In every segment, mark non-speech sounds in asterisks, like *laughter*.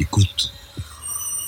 Écoute.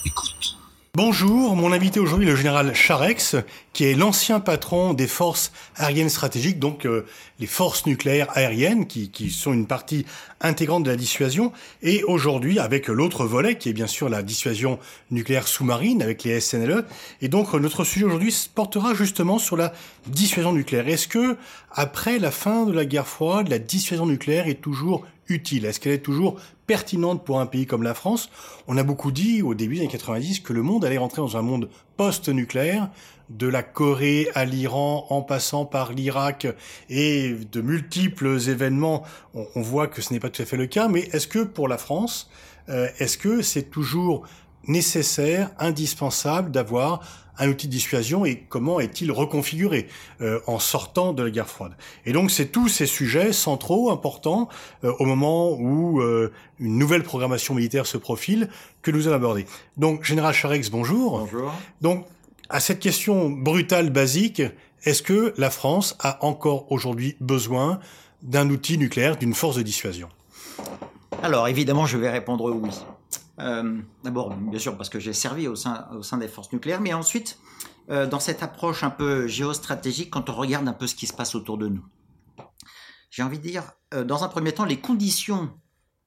Écoute. Bonjour, mon invité aujourd'hui le général Charex, qui est l'ancien patron des forces aériennes stratégiques, donc euh, les forces nucléaires aériennes, qui, qui, sont une partie intégrante de la dissuasion, et aujourd'hui avec l'autre volet, qui est bien sûr la dissuasion nucléaire sous-marine, avec les SNLE. Et donc notre sujet aujourd'hui portera justement sur la dissuasion nucléaire. Est-ce que, après la fin de la guerre froide, la dissuasion nucléaire est toujours utile? Est-ce qu'elle est toujours pertinente pour un pays comme la France On a beaucoup dit au début des années 90 que le monde allait rentrer dans un monde post-nucléaire, de la Corée à l'Iran, en passant par l'Irak et de multiples événements, on, voit que ce n'est pas tout à fait le cas. Mais est-ce que pour la France, euh, est-ce que c'est toujours nécessaire, indispensable d'avoir un outil de dissuasion et comment est-il reconfiguré euh, en sortant de la guerre froide. Et donc c'est tous ces sujets centraux, importants, euh, au moment où euh, une nouvelle programmation militaire se profile, que nous allons aborder. Donc Général Charex, bonjour. Bonjour. Donc à cette question brutale, basique, est-ce que la France a encore aujourd'hui besoin d'un outil nucléaire, d'une force de dissuasion? Alors évidemment, je vais répondre oui. Euh, d'abord, bien sûr, parce que j'ai servi au sein, des forces nucléaires, mais ensuite, euh, dans cette approche un peu géostratégique, quand on regarde un peu ce qui se passe autour de nous. J'ai envie de dire, euh, dans un premier temps, les conditions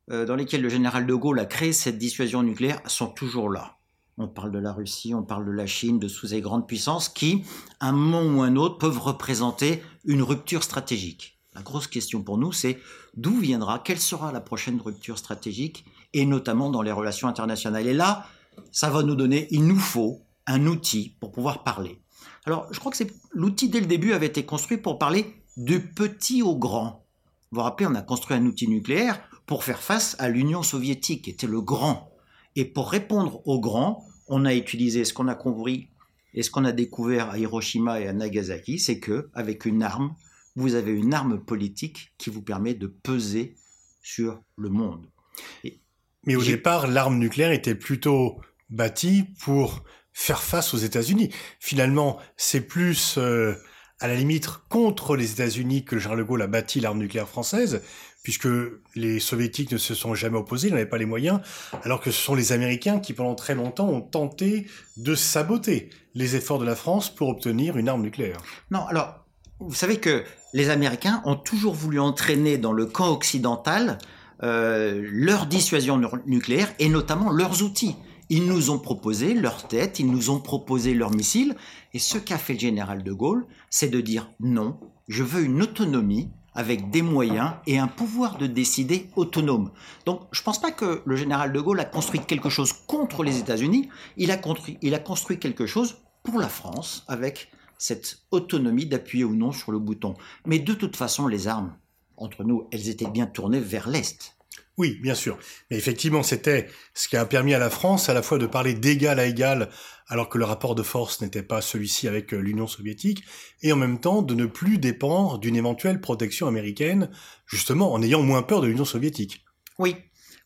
dans lesquelles le général de Gaulle a créé cette dissuasion nucléaire sont toujours là. On parle de la Russie, on parle de la Chine, de sous ces grandes puissances qui, à un moment ou un autre, peuvent représenter une rupture stratégique. La grosse question pour nous, c'est d'où viendra, quelle sera la prochaine rupture stratégique et notamment dans les relations internationales. Et là, ça va nous donner, il nous faut un outil pour pouvoir parler. Alors, je crois que l'outil dès le début avait été construit pour parler du petit au grand. Vous vous rappelez, on a construit un outil nucléaire pour faire face à l'Union soviétique, qui était le grand. Et pour répondre au grand, on a utilisé ce qu'on a compris et ce qu'on a découvert à Hiroshima et à Nagasaki, c'est que avec une arme, vous avez une arme politique qui vous permet de peser sur le monde. Mais au départ, l'arme nucléaire était plutôt bâtie pour faire face aux États-Unis. Finalement, c'est plus euh, à la limite contre les États-Unis que Charles de Gaulle a bâti l'arme nucléaire française, puisque les soviétiques ne se sont jamais opposés, ils n'avaient pas les moyens, alors que ce sont les Américains qui pendant très longtemps ont tenté de saboter les efforts de la France pour obtenir une arme nucléaire. Non, alors, vous savez que les Américains ont toujours voulu entraîner dans le camp occidental euh, leur dissuasion nucléaire et notamment leurs outils. Ils nous ont proposé leur tête, ils nous ont proposé leurs missiles. Et ce qu'a fait le général de Gaulle, c'est de dire non, je veux une autonomie avec des moyens et un pouvoir de décider autonome. Donc je ne pense pas que le général de Gaulle a construit quelque chose contre les États-Unis, il a construit quelque chose pour la France avec cette autonomie d'appuyer ou non sur le bouton. Mais de toute façon, les armes, entre nous, elles étaient bien tournées vers l'Est. Oui, bien sûr. Mais effectivement, c'était ce qui a permis à la France à la fois de parler d'égal à égal, alors que le rapport de force n'était pas celui-ci avec euh, l'Union soviétique, et en même temps de ne plus dépendre d'une éventuelle protection américaine, justement en ayant moins peur de l'Union soviétique. Oui.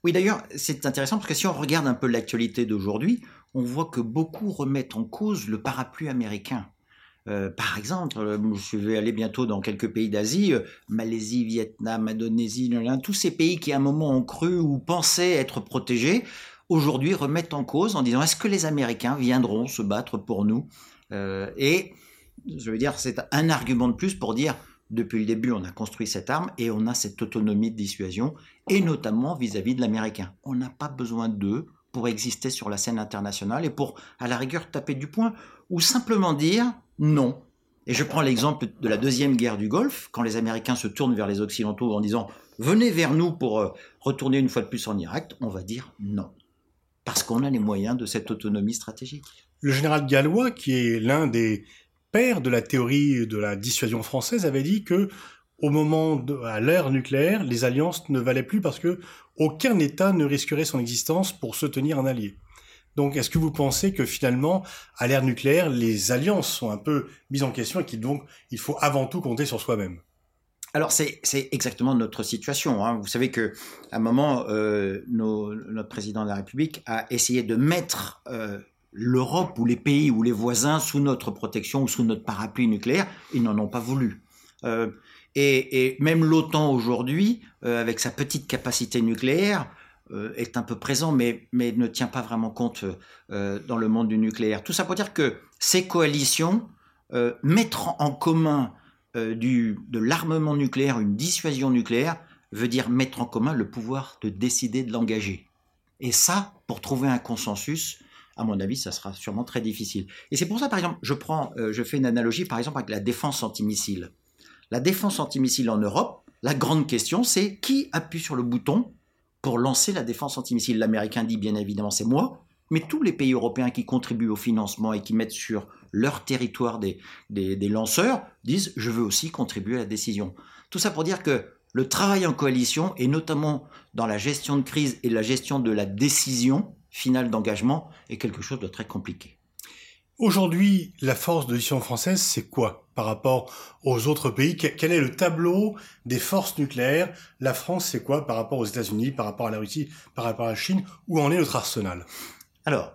Oui, d'ailleurs, c'est intéressant parce que si on regarde un peu l'actualité d'aujourd'hui, on voit que beaucoup remettent en cause le parapluie américain. Euh, par exemple, euh, je vais aller bientôt dans quelques pays d'Asie, euh, Malaisie, Vietnam, Indonésie, tous ces pays qui à un moment ont cru ou pensaient être protégés, aujourd'hui remettent en cause en disant est-ce que les Américains viendront se battre pour nous? Et je veux dire, c'est un argument de plus pour dire depuis le début, on a construit cette arme et on a cette autonomie de dissuasion, et notamment vis-à-vis de l'Américain. On n'a pas besoin d'eux pour exister sur la scène internationale et pour, à la rigueur, taper du poing, ou simplement dire non. Et je prends l'exemple de la deuxième guerre du Golfe, quand les Américains se tournent vers les Occidentaux en disant venez vers nous pour euh, retourner une fois de plus en Irak, on va dire non. Parce qu'on a les moyens de cette autonomie stratégique. Le général Gallois, qui est l'un des pères de la théorie de la dissuasion française, avait dit que au moment de, à l'ère nucléaire, les alliances ne valaient plus parce que aucun État ne risquerait son existence pour soutenir un allié. Donc, est-ce que vous pensez que finalement, à l'ère nucléaire, les alliances sont un peu mises en question et qu'il donc il faut avant tout compter sur soi-même? Alors c'est exactement notre situation. Hein. Vous savez que à un moment, euh, notre président de la République a essayé de mettre euh, l'Europe ou les pays ou les voisins sous notre protection ou sous notre parapluie nucléaire. Ils n'en ont pas voulu. Euh, et, même l'OTAN aujourd'hui, avec sa petite capacité nucléaire, est un peu présent, mais, mais ne tient pas vraiment compte euh, dans le monde du nucléaire. Tout ça pour dire que ces coalitions, euh, mettre en commun du, de l'armement nucléaire, une dissuasion nucléaire, veut dire mettre en commun le pouvoir de décider de l'engager. Et ça, pour trouver un consensus, à mon avis, ça sera sûrement très difficile. Et c'est pour ça, par exemple, je prends, je fais une analogie, par exemple, avec la défense antimissile. La défense antimissile en Europe, la grande question, c'est qui appuie sur le bouton pour lancer la défense antimissile. L'Américain dit bien évidemment c'est moi, mais tous les pays européens qui contribuent au financement et qui mettent sur leur territoire des, lanceurs disent je veux aussi contribuer à la décision. Tout ça pour dire que le travail en coalition, et notamment dans la gestion de crise et la gestion de la décision finale d'engagement, est quelque chose de très compliqué. Aujourd'hui, la force de décision française, c'est quoi? Par rapport aux autres pays Quel est le tableau des forces nucléaires? La France, c'est quoi par rapport aux États-Unis, par rapport à la Russie, par rapport à la Chine? Où en est notre arsenal? Alors,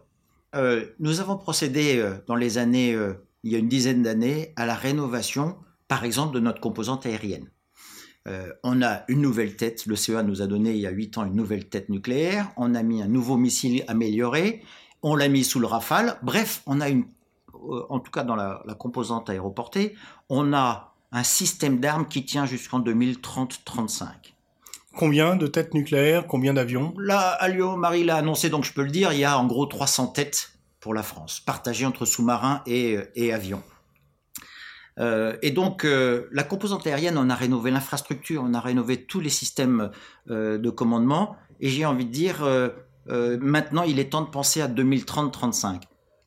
euh, nous avons procédé euh, dans les années, euh, il y a une dizaine d'années, à la rénovation, par exemple, de notre composante aérienne. on a une nouvelle tête, le CEA nous a donné il y a huit ans une nouvelle tête nucléaire, on a mis un nouveau missile amélioré, on l'a mis sous le Rafale. Bref, on a une, en tout cas dans la, composante aéroportée, on a un système d'armes qui tient jusqu'en 2030-35. Combien de têtes nucléaires Combien d'avions? Là, Alio Marie l'a annoncé, donc je peux le dire, il y a en gros 300 têtes pour la France, partagées entre sous-marins et, avions. Euh, et donc, euh, la composante aérienne, on a rénové l'infrastructure, on a rénové tous les systèmes de commandement, et j'ai envie de dire, euh, maintenant, il est temps de penser à 2030-35.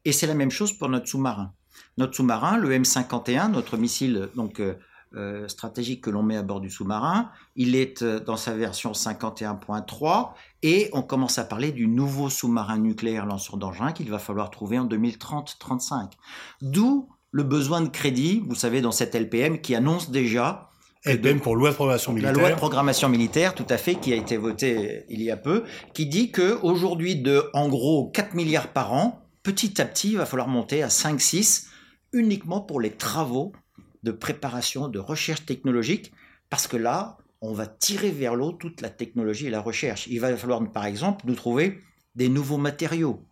Et c'est la même chose pour notre sous-marin. Notre sous-marin, le M51, notre missile donc euh, euh, stratégique que l'on met à bord du sous-marin, il est dans sa version 51.3 et on commence à parler du nouveau sous-marin nucléaire lanceur d'engins qu'il va falloir trouver en 2030-35. D'où le besoin de crédit, vous savez, dans cette LPM qui annonce déjà LPM pour loi de programmation militaire. La loi de programmation militaire, tout à fait, qui a été votée il y a peu, qui dit que aujourd'hui de, en gros, 4 milliards par an, petit à petit, il va falloir monter à 5, 6, uniquement pour les travaux de préparation, de recherche technologique, parce que là, on va tirer vers l'eau toute la technologie et la recherche. Il va falloir, par exemple, nous trouver des nouveaux matériaux.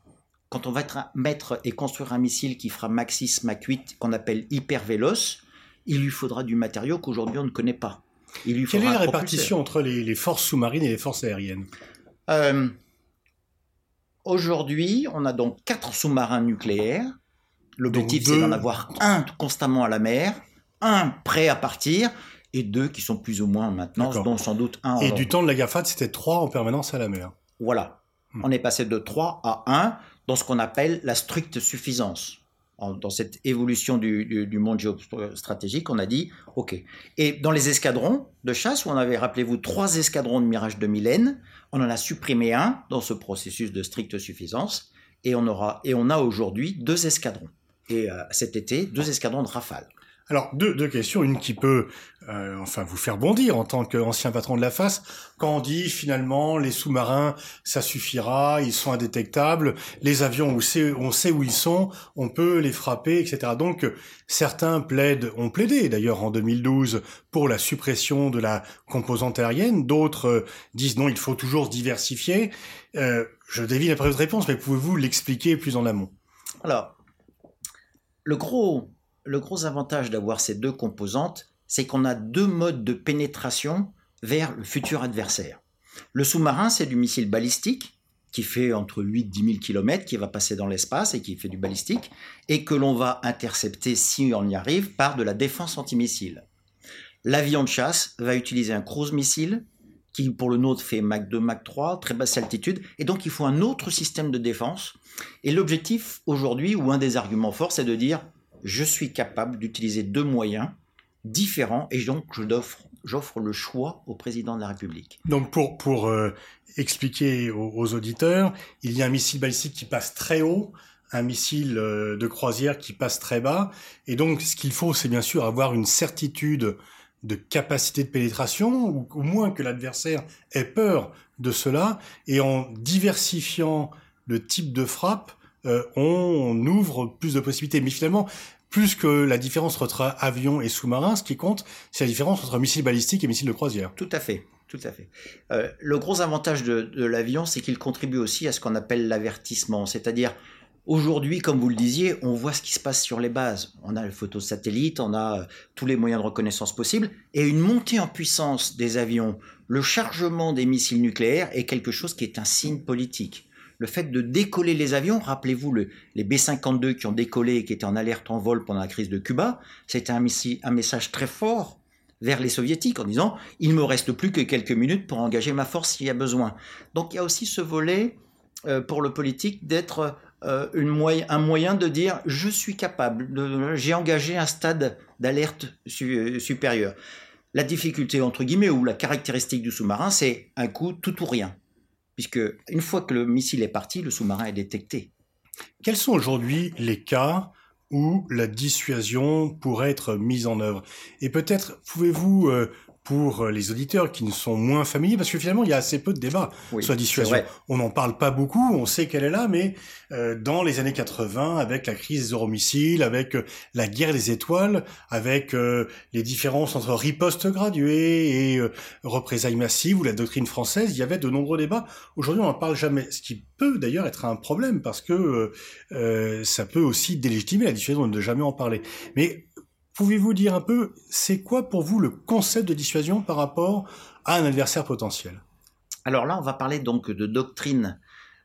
Quand on va mettre et construire un missile qui fera Mach 6, Mach 8, qu'on appelle hyper véloce, il lui faudra du matériau qu'aujourd'hui on ne connaît pas. Il lui Quelle est la répartition entre les, forces sous-marines et les forces aériennes? Euh, Aujourd'hui, on a donc quatre sous-marins nucléaires. L'objectif, c'est d'en avoir un constamment à la mer, un prêt à partir, et deux qui sont plus ou moins en maintenance, dont sans doute un. Et du temps de la GAFAD, c'était trois en permanence à la mer. Voilà. Hmm. On est passé de trois à un dans ce qu'on appelle la stricte suffisance dans cette évolution du, monde géostratégique, on a dit OK. Et dans les escadrons de chasse, où on avait, rappelez-vous, trois escadrons de Mirage de Mylène, on en a supprimé un dans ce processus de stricte suffisance, et on, aura, et on a aujourd'hui deux escadrons. Et euh, cet été, deux escadrons de Rafale. Alors, deux, deux questions. Une qui peut, euh, enfin, vous faire bondir en tant qu'ancien patron de la face. Quand on dit finalement les sous-marins, ça suffira, ils sont indétectables. Les avions, on sait, on sait où ils sont, on peut les frapper, etc. Donc, certains plaident, ont plaidé d'ailleurs en 2012 pour la suppression de la composante aérienne. D'autres euh, disent non, il faut toujours diversifier. Euh, je devine après votre réponse, mais pouvez-vous l'expliquer plus en amont? Alors, le gros le gros avantage d'avoir ces deux composantes, c'est qu'on a deux modes de pénétration vers le futur adversaire. Le sous-marin, c'est du missile balistique, qui fait entre 8 et 10 000 km, qui va passer dans l'espace et qui fait du balistique, et que l'on va intercepter, si on y arrive, par de la défense antimissile. L'avion de chasse va utiliser un cruise missile, qui pour le nôtre fait Mach 2, Mach 3, très basse altitude, et donc il faut un autre système de défense. Et l'objectif aujourd'hui, ou un des arguments forts, c'est de dire je suis capable d'utiliser deux moyens différents et donc j'offre le choix au président de la République. Donc pour, pour euh, expliquer aux, auditeurs, il y a un missile balistique qui passe très haut, un missile euh, de croisière qui passe très bas, et donc ce qu'il faut, c'est bien sûr avoir une certitude de capacité de pénétration, ou au moins que l'adversaire ait peur de cela, et en diversifiant le type de frappe, euh, on ouvre plus de possibilités. Mais finalement, plus que la différence entre avion et sous-marin, ce qui compte, c'est la différence entre missile balistique et missile de croisière. Tout à fait. Tout à fait. Euh, le gros avantage de, de l'avion, c'est qu'il contribue aussi à ce qu'on appelle l'avertissement, c'est-à-dire Aujourd'hui, comme vous le disiez, on voit ce qui se passe sur les bases. On a les photos satellites, on a euh, tous les moyens de reconnaissance possibles, et une montée en puissance des avions, le chargement des missiles nucléaires est quelque chose qui est un signe politique. Le fait de décoller les avions, rappelez-vous le, les B-52 qui ont décollé et qui étaient en alerte en vol pendant la crise de Cuba, c'était un, message très fort vers les soviétiques en disant il me reste plus que quelques minutes pour engager ma force s'il y a besoin. Donc il y a aussi ce volet euh, pour le politique d'être euh, un moyen de dire je suis capable, j'ai engagé un stade d'alerte euh, supérieur. La difficulté, entre guillemets, ou la caractéristique du sous-marin, c'est un coup tout ou rien. Puisque une fois que le missile est parti, le sous-marin est détecté. Quels sont aujourd'hui les cas où la dissuasion pourrait être mise en œuvre? Et peut-être pouvez-vous euh, pour euh, les auditeurs qui ne sont moins familiers, parce que finalement, il y a assez peu de débats sur la dissuasion. On n'en parle pas beaucoup, on sait qu'elle est là, mais euh, dans les années 80, avec la crise des euromissiles, avec euh, la guerre des étoiles, avec les différences entre riposte graduée et représailles massives ou la doctrine française, il y avait de nombreux débats. Aujourd'hui, on n'en parle jamais, ce qui peut d'ailleurs être un problème, parce que ça peut aussi délégitimer la dissuasion de ne jamais en parler. Mais Pouvez-vous dire un peu, c'est quoi pour vous le concept de dissuasion par rapport à un adversaire potentiel? Alors là, on va parler donc de doctrine.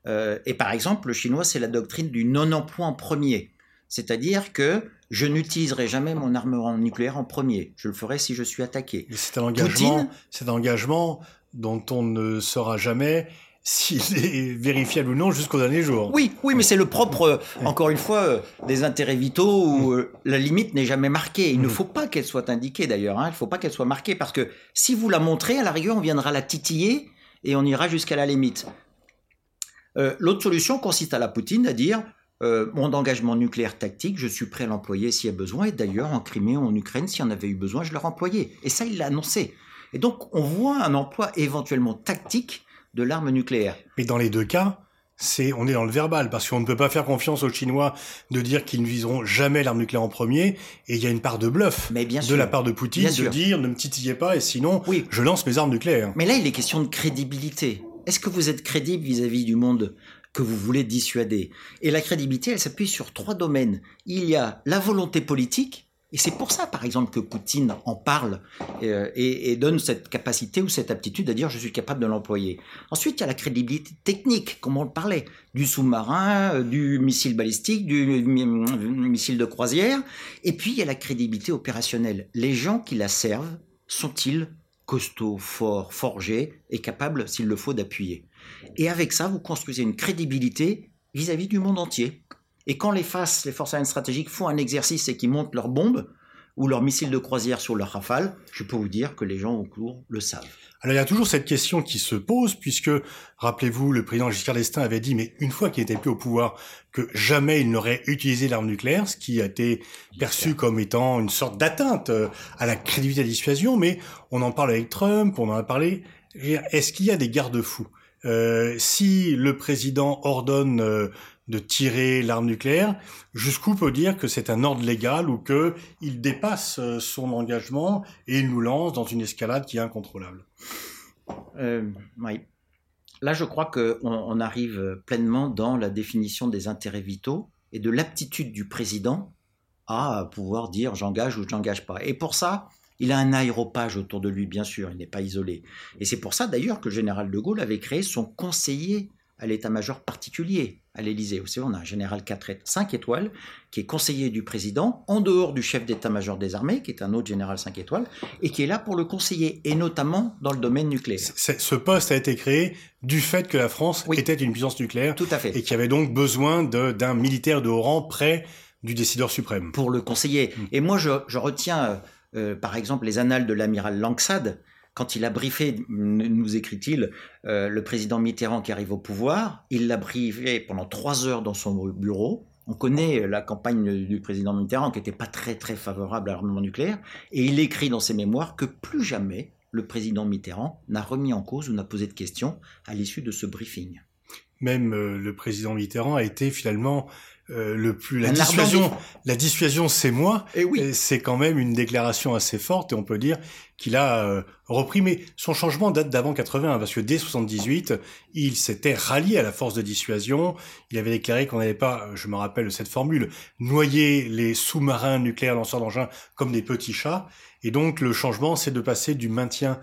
Euh, et par exemple, le chinois, c'est la doctrine du non-emploi en premier. C'est-à-dire que je n'utiliserai jamais mon armement nucléaire en premier. Je le ferai si je suis attaqué. C'est un engagement, c'est un engagement dont on ne saura jamais s'il *laughs* est vérifiable ou non jusqu'au dernier jour. Oui, oui, mais c'est le propre, euh, encore une fois, euh, des intérêts vitaux où euh, la limite n'est jamais marquée. Il ne mm. faut pas qu'elle soit indiquée d'ailleurs. Hein. Il ne faut pas qu'elle soit marquée parce que si vous la montrez, à la rigueur, on viendra la titiller et on ira jusqu'à la limite. L'autre solution consiste à la Poutine à dire mon engagement nucléaire tactique, je suis prêt à l'employer s'il y a besoin. Et d'ailleurs, en Crimée ou en Ukraine, s'il y en avait eu besoin, je l'aurais employé. Et ça, il l'a annoncé. Et donc, on voit un emploi éventuellement tactique de l'arme nucléaire. Mais dans les deux cas, c'est on est dans le verbal parce qu'on ne peut pas faire confiance aux Chinois de dire qu'ils ne viseront jamais l'arme nucléaire en premier et il y a une part de bluff de la part de Poutine de dire ne me titillez pas et sinon je lance mes armes nucléaires. Mais là il est question de crédibilité. Est-ce que vous êtes crédible vis-à-vis du monde que vous voulez dissuader? Et la crédibilité elle s'appuie sur trois domaines. Il y a la volonté politique et c'est pour ça, par exemple, que Poutine en parle euh, et, donne cette capacité ou cette aptitude à dire je suis capable de l'employer. Ensuite, il y a la crédibilité technique, comme on le parlait, du sous-marin, euh, du missile balistique, du missile de croisière. Et puis, il y a la crédibilité opérationnelle. Les gens qui la servent sont-ils costauds, forts, forgés et capables, s'il le faut, d'appuyer? Et avec ça, vous construisez une crédibilité vis à -vis du monde entier. Et quand les FAS, les forces aériennes stratégiques, font un exercice et qu'ils montent leurs bombes ou leurs missiles de croisière sur leur rafale, je peux vous dire que les gens au cours le savent. Alors il y a toujours cette question qui se pose, puisque, rappelez-vous, le président Giscard d'Estaing avait dit, mais une fois qu'il n'était plus au pouvoir, que jamais il n'aurait utilisé l'arme nucléaire, ce qui a été perçu comme étant une sorte d'atteinte euh, à la crédibilité de la dissuasion, mais on en parle avec Trump, on en a parlé. Est-ce qu'il y a des garde-fous? Euh, si le président ordonne euh, de tirer l'arme nucléaire, jusqu'où peut dire que c'est un ordre légal ou que il dépasse euh, son engagement et il nous lance dans une escalade qui est incontrôlable euh, Oui. Là, je crois qu'on on arrive pleinement dans la définition des intérêts vitaux et de l'aptitude du président à pouvoir dire j'engage ou je n'engage pas. Et pour ça, il a un aéropage autour de lui, bien sûr, il n'est pas isolé. Et c'est pour ça d'ailleurs que le général de Gaulle avait créé son conseiller à l'état-major particulier à l'Élysée. Vous savez, on a un général 4 5 étoiles qui est conseiller du président, en dehors du chef d'état-major des armées, qui est un autre général 5 étoiles, et qui est là pour le conseiller, et notamment dans le domaine nucléaire. Ce poste a été créé du fait que la France était une puissance nucléaire. Tout à fait. Et qui avait donc besoin d'un militaire de haut rang près du décideur suprême. Pour le conseiller. Mm. Et moi, je, retiens, euh, euh, par exemple, les annales de l'amiral Langsad, quand il a briefé, nous écrit-il, euh, le président Mitterrand qui arrive au pouvoir, il l'a briefé pendant trois heures dans son bureau. On connaît la campagne du président Mitterrand qui n'était pas très très favorable à l'armement nucléaire, et il écrit dans ses mémoires que plus jamais le président Mitterrand n'a remis en cause ou n'a posé de questions à l'issue de ce briefing. même le président Mitterrand a été finalement euh, le plus la dissuasion, la dissuasion, c'est moi. Eh et oui. C'est quand même une déclaration assez forte et on peut dire qu'il a euh, repris. Mais son changement date d'avant 80 parce que dès 78, il s'était rallié à la force de dissuasion. Il avait déclaré qu'on n'allait pas, je me rappelle cette formule, noyer les sous-marins nucléaires lanceurs d'engins comme des petits chats. Et donc le changement, c'est de passer du maintien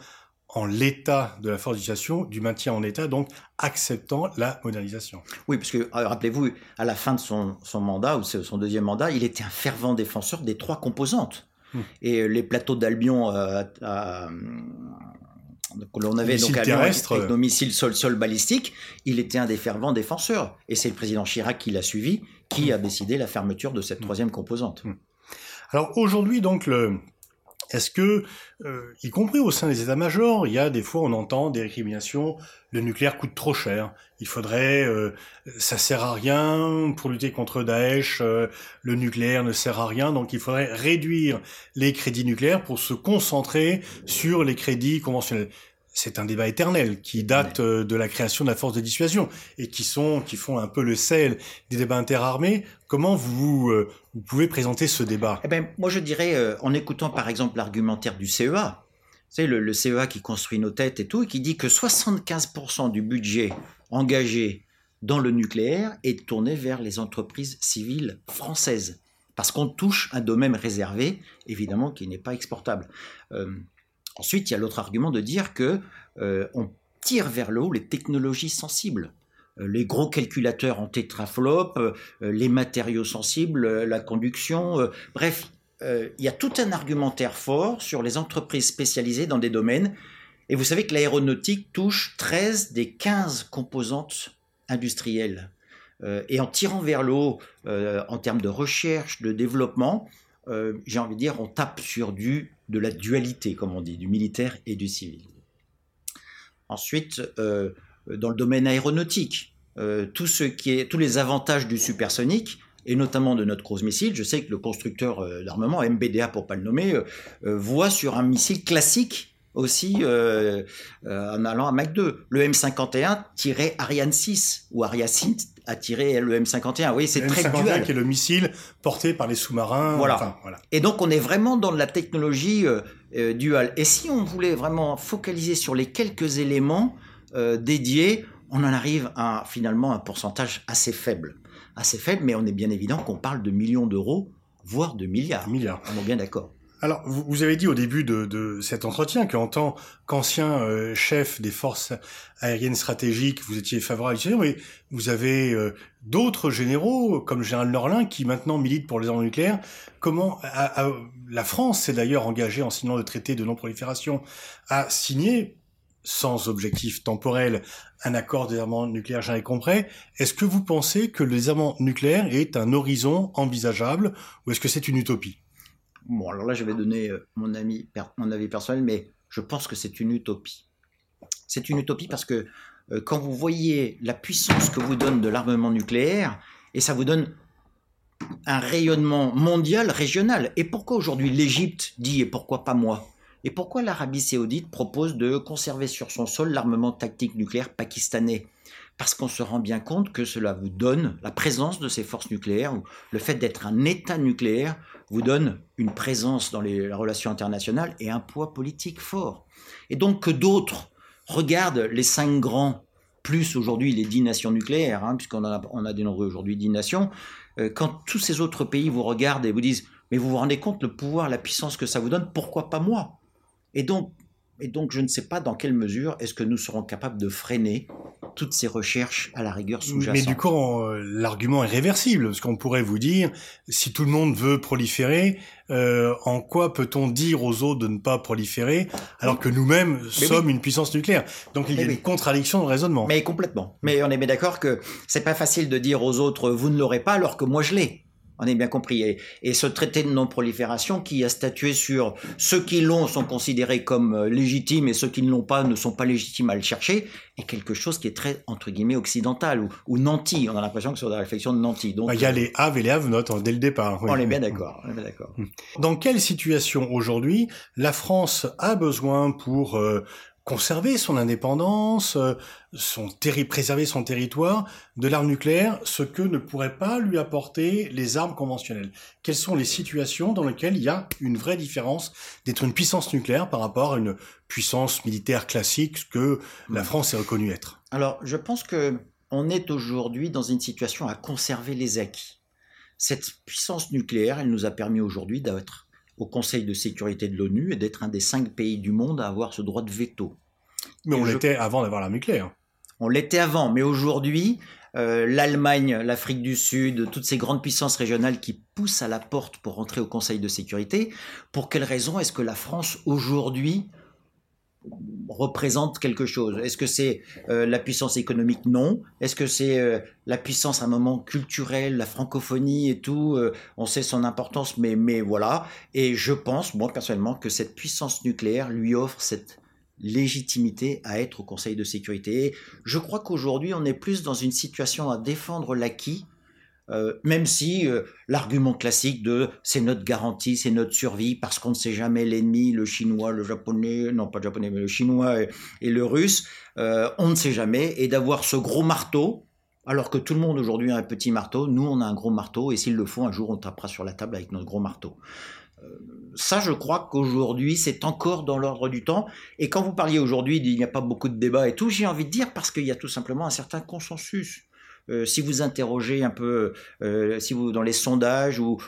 en l'état de la force d'utilisation, du maintien en état, donc acceptant la modernisation. Oui, parce que euh, rappelez-vous, à la fin de son, mandat, ou son deuxième mandat, il était un fervent défenseur des trois composantes. Hmm. Et euh, les plateaux d'Albion euh, que l'on avait donc terrestre. avec nos missiles sol-sol balistiques, il était un des fervents défenseurs. Et c'est le président Chirac qui l'a suivi, qui hmm. a décidé la fermeture de cette hmm. troisième composante. Alors aujourd'hui, donc, le, est-ce que, euh, y compris au sein des états-majors, il y a des fois on entend des récriminations, le nucléaire coûte trop cher, il faudrait, euh, ça sert à rien pour lutter contre Daesh, euh, le nucléaire ne sert à rien, donc il faudrait réduire les crédits nucléaires pour se concentrer sur les crédits conventionnels c'est un débat éternel qui date euh, de la création de la force de dissuasion et qui sont qui font un peu le sel des débats interarmés. Comment vous euh, vous pouvez présenter ce débat? Eh ben moi je dirais euh, en écoutant par exemple l'argumentaire du CEA, c'est le, le, CEA qui construit nos têtes et tout, et qui dit que 75% du budget engagé dans le nucléaire est tourné vers les entreprises civiles françaises parce qu'on touche un domaine réservé, évidemment, qui n'est pas exportable. Ensuite, il y a l'autre argument de dire que euh, on tire vers le haut les technologies sensibles euh, les gros calculateurs en tétraflop, euh, les matériaux sensibles, la conduction, bref, il y a tout un argumentaire fort sur les entreprises spécialisées dans des domaines. Et vous savez que l'aéronautique touche 13 des 15 composantes industrielles. et en tirant vers le haut, en termes de recherche, de développement, j'ai envie de dire, on tape sur du de la dualité, comme on dit, du militaire et du civil. Ensuite, euh, dans le domaine aéronautique, euh, tout ce qui est, tous les avantages du supersonique, et notamment de notre cruise missile, je sais que le constructeur euh, d'armement, MBDA pour pas le nommer, voit sur un missile classique aussi en allant à Mach 2. Le M51 tirait Ariane 6 ou Ariane 6 a tiré le M51. Oui, c'est très dual. qui est le missile porté par les sous-marins. Voilà. Et donc on est vraiment dans la technologie euh, euh, dual. Et si on voulait vraiment focaliser sur les quelques éléments euh, dédiés, on en arrive à finalement un pourcentage assez faible. Assez faible, mais on est bien évident qu'on parle de millions d'euros, voire de milliards. Milliards. On est bien d'accord. Alors, vous, avez dit au début de, cet entretien qu'en tant qu'ancien euh, chef des forces aériennes stratégiques, vous étiez favorable à mais vous avez euh, d'autres généraux, comme le général Norlin, qui maintenant milite pour les armes nucléaires. Comment la France s'est d'ailleurs engagée en signant le traité de non-prolifération à signer sans objectif temporel, un accord des armements nucléaires jamais compris. Est-ce que vous pensez que le désarmement nucléaire est un horizon envisageable ou est-ce que c'est une utopie? Bon, alors là, je vais donner euh, mon, avis personnel, mais je pense que c'est une utopie. C'est une utopie parce que euh, quand vous voyez la puissance que vous donne de l'armement nucléaire, et ça vous donne un rayonnement mondial, régional. Et pourquoi aujourd'hui l'Égypte dit et pourquoi pas moi? Et pourquoi l'Arabie saoudite propose de conserver sur son sol l'armement tactique nucléaire pakistanais? Parce qu'on se rend bien compte que cela vous donne, la présence de ces forces nucléaires, ou le fait d'être un État nucléaire, vous donne une présence dans les relations internationales et un poids politique fort. Et donc que d'autres regardent les cinq grands, plus aujourd'hui les dix nations nucléaires, hein, puisqu'on a, on a dénombré aujourd'hui dix nations, euh, quand tous ces autres pays vous regardent et vous disent, mais vous vous rendez compte le pouvoir, la puissance que ça vous donne, pourquoi pas moi? Et donc, et donc, je ne sais pas dans quelle mesure est-ce que nous serons capables de freiner toutes ces recherches à la rigueur sous-jacente. Mais du coup, euh, l'argument est réversible, parce qu'on pourrait vous dire, si tout le monde veut proliférer, euh, en quoi peut-on dire aux autres de ne pas proliférer, alors que nous-mêmes sommes une puissance nucléaire? Donc il y a une contradiction de raisonnement. Mais complètement. Mais on est bien d'accord que c'est pas facile de dire aux autres, vous ne l'aurez pas, alors que moi je l'ai. On est bien compris. Et, ce traité de non-prolifération qui a statué sur ceux qui l'ont sont considérés comme euh, légitimes et ceux qui ne l'ont pas ne sont pas légitimes à le chercher est quelque chose qui est très, entre guillemets, occidental ou, ou nanti. On a l'impression que c'est la réflexion de nanti. Donc, il y a les have et les have not hein, dès le départ. On est bien d'accord. d'accord. Dans quelle situation aujourd'hui la France a besoin pour euh, conserver son indépendance, euh, son préserver son territoire de l'arme nucléaire, ce que ne pourraient pas lui apporter les armes conventionnelles. Quelles sont les situations dans lesquelles il y a une vraie différence d'être une puissance nucléaire par rapport à une puissance militaire classique que la France est reconnue être? Alors, je pense que on est aujourd'hui dans une situation à conserver les acquis. Cette puissance nucléaire, elle nous a permis aujourd'hui d'être au Conseil de sécurité de l'ONU et d'être un des cinq pays du monde à avoir ce droit de veto. Mais on l'était avant d'avoir la nucléaire. On l'était avant, mais aujourd'hui, euh, l'Allemagne, l'Afrique du Sud, toutes ces grandes puissances régionales qui poussent à la porte pour rentrer au Conseil de sécurité, pour quelle raison est-ce que la France aujourd'hui représente quelque chose Est-ce que c'est euh, la puissance économique? Non. Est-ce que c'est euh, la puissance à un moment culturel, la francophonie et tout? Euh, On sait son importance, mais, mais voilà. Et je pense, moi personnellement, que cette puissance nucléaire lui offre cette légitimité à être au Conseil de sécurité. je crois qu'aujourd'hui, on est plus dans une situation à défendre l'acquis euh, même si euh, l'argument classique de c'est notre garantie, c'est notre survie, parce qu'on ne sait jamais l'ennemi, le chinois, le japonais, non pas le japonais, mais le chinois et, le russe, euh, on ne sait jamais, et d'avoir ce gros marteau, alors que tout le monde aujourd'hui a un petit marteau, nous on a un gros marteau, et s'il le faut, un jour on tapera sur la table avec notre gros marteau. Ça, je crois qu'aujourd'hui, c'est encore dans l'ordre du temps. Et quand vous parliez aujourd'hui, il n'y a pas beaucoup de débats et tout, j'ai envie de dire parce qu'il y a tout simplement un certain consensus. Euh, si vous interrogez un peu, euh, si vous dans les sondages ou,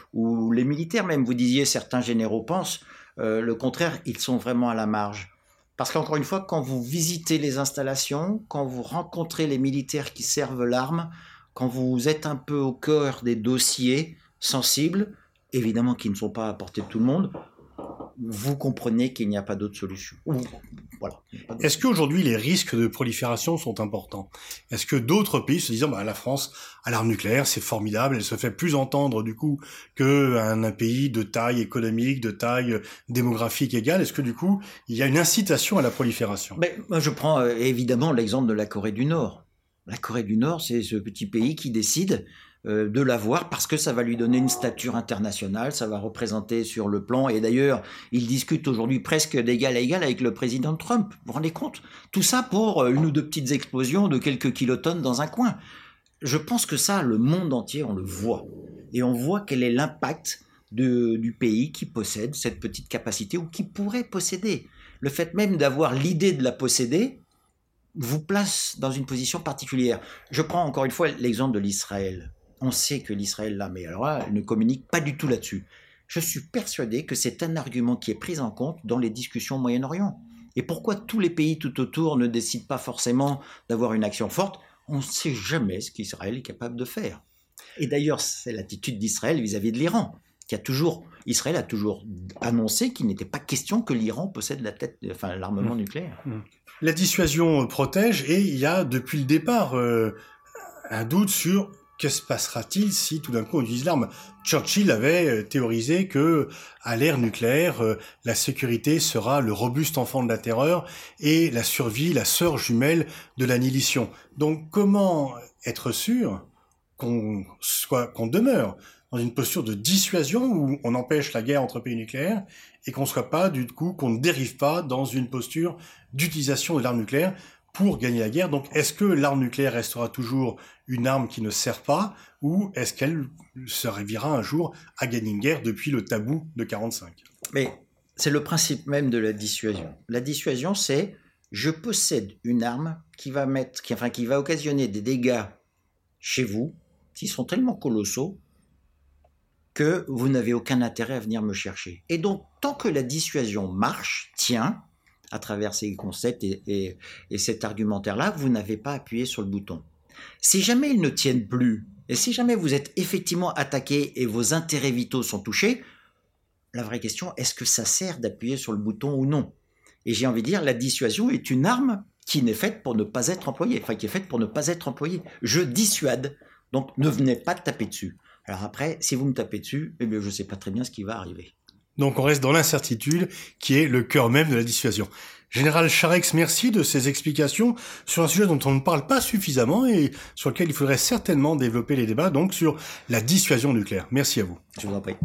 les militaires même, vous disiez certains généraux pensent euh, le contraire, ils sont vraiment à la marge. Parce qu'encore une fois, quand vous visitez les installations, quand vous rencontrez les militaires qui servent l'arme, quand vous êtes un peu au cœur des dossiers sensibles, évidemment qui ne sont pas à portée de tout le monde, vous comprenez qu'il n'y a pas d'autre solution. Voilà. Est-ce qu'aujourd'hui les risques de prolifération sont importants? Est-ce que d'autres pays se disent bah, la France a l'arme nucléaire, c'est formidable, elle se fait plus entendre du coup qu'un un pays de taille économique, de taille démographique égale? Est-ce que du coup il y a une incitation à la prolifération? Mais, moi, Je prends euh, évidemment l'exemple de la Corée du Nord. La Corée du Nord, c'est ce petit pays qui décide euh, de l'avoir parce que ça va lui donner une stature internationale, ça va représenter sur le plan. Et d'ailleurs, il discute aujourd'hui presque d'égal à égal avec le président Trump. Vous vous rendez compte? Tout ça pour euh, une ou deux petites explosions de quelques kilotonnes dans un coin. Je pense que ça, le monde entier, on le voit. Et on voit quel est l'impact du pays qui possède cette petite capacité ou qui pourrait posséder. Le fait même d'avoir l'idée de la posséder vous place dans une position particulière. Je prends encore une fois l'exemple de l'Israël on sait que l'Israël l'a, mais alors là, elle ne communique pas du tout là-dessus. Je suis persuadé que c'est un argument qui est pris en compte dans les discussions au Moyen-Orient. Et pourquoi tous les pays tout autour ne décident pas forcément d'avoir une action forte On ne sait jamais ce qu'Israël est capable de faire. Et d'ailleurs, c'est l'attitude d'Israël vis-à-vis de l'Iran, qui a toujours, Israël a toujours annoncé qu'il n'était pas question que l'Iran possède la tête, enfin, l'armement mmh. nucléaire. Mmh. La dissuasion protège et il y a depuis le départ euh, un doute sur que se passera-t-il si tout d'un coup on utilise l'arme? Churchill avait euh, théorisé que à l'ère nucléaire, euh, la sécurité sera le robuste enfant de la terreur et la survie la sœur jumelle de l'annihilation. Donc comment être sûr qu'on soit qu'on demeure dans une posture de dissuasion où on empêche la guerre entre pays nucléaires et qu'on soit pas du coup qu'on ne dérive pas dans une posture d'utilisation de l'arme nucléaire? Pour gagner la guerre. Donc, est-ce que l'arme nucléaire restera toujours une arme qui ne sert pas, ou est-ce qu'elle servira un jour à gagner une guerre depuis le tabou de 45 Mais c'est le principe même de la dissuasion. La dissuasion, c'est je possède une arme qui va mettre, qui, enfin, qui va occasionner des dégâts chez vous qui sont tellement colossaux que vous n'avez aucun intérêt à venir me chercher. Et donc, tant que la dissuasion marche, tient, à travers ces concepts et, cet argumentaire-là, vous n'avez pas appuyé sur le bouton. Si jamais ils ne tiennent plus, et si jamais vous êtes effectivement attaqué et vos intérêts vitaux sont touchés, la vraie question, est-ce que ça sert d'appuyer sur le bouton ou non? Et j'ai envie de dire, la dissuasion est une arme qui n'est faite pour ne pas être employée, enfin qui est faite pour ne pas être employée. Je dissuade, donc ne venez pas taper dessus. Alors après, si vous me tapez dessus, eh bien, je ne sais pas très bien ce qui va arriver. Donc on reste dans l'incertitude qui est le cœur même de la dissuasion. Général Charex, merci de ces explications sur un sujet dont on ne parle pas suffisamment et sur lequel il faudrait certainement développer les débats, donc sur la dissuasion nucléaire. Merci à vous. Je vous en prie.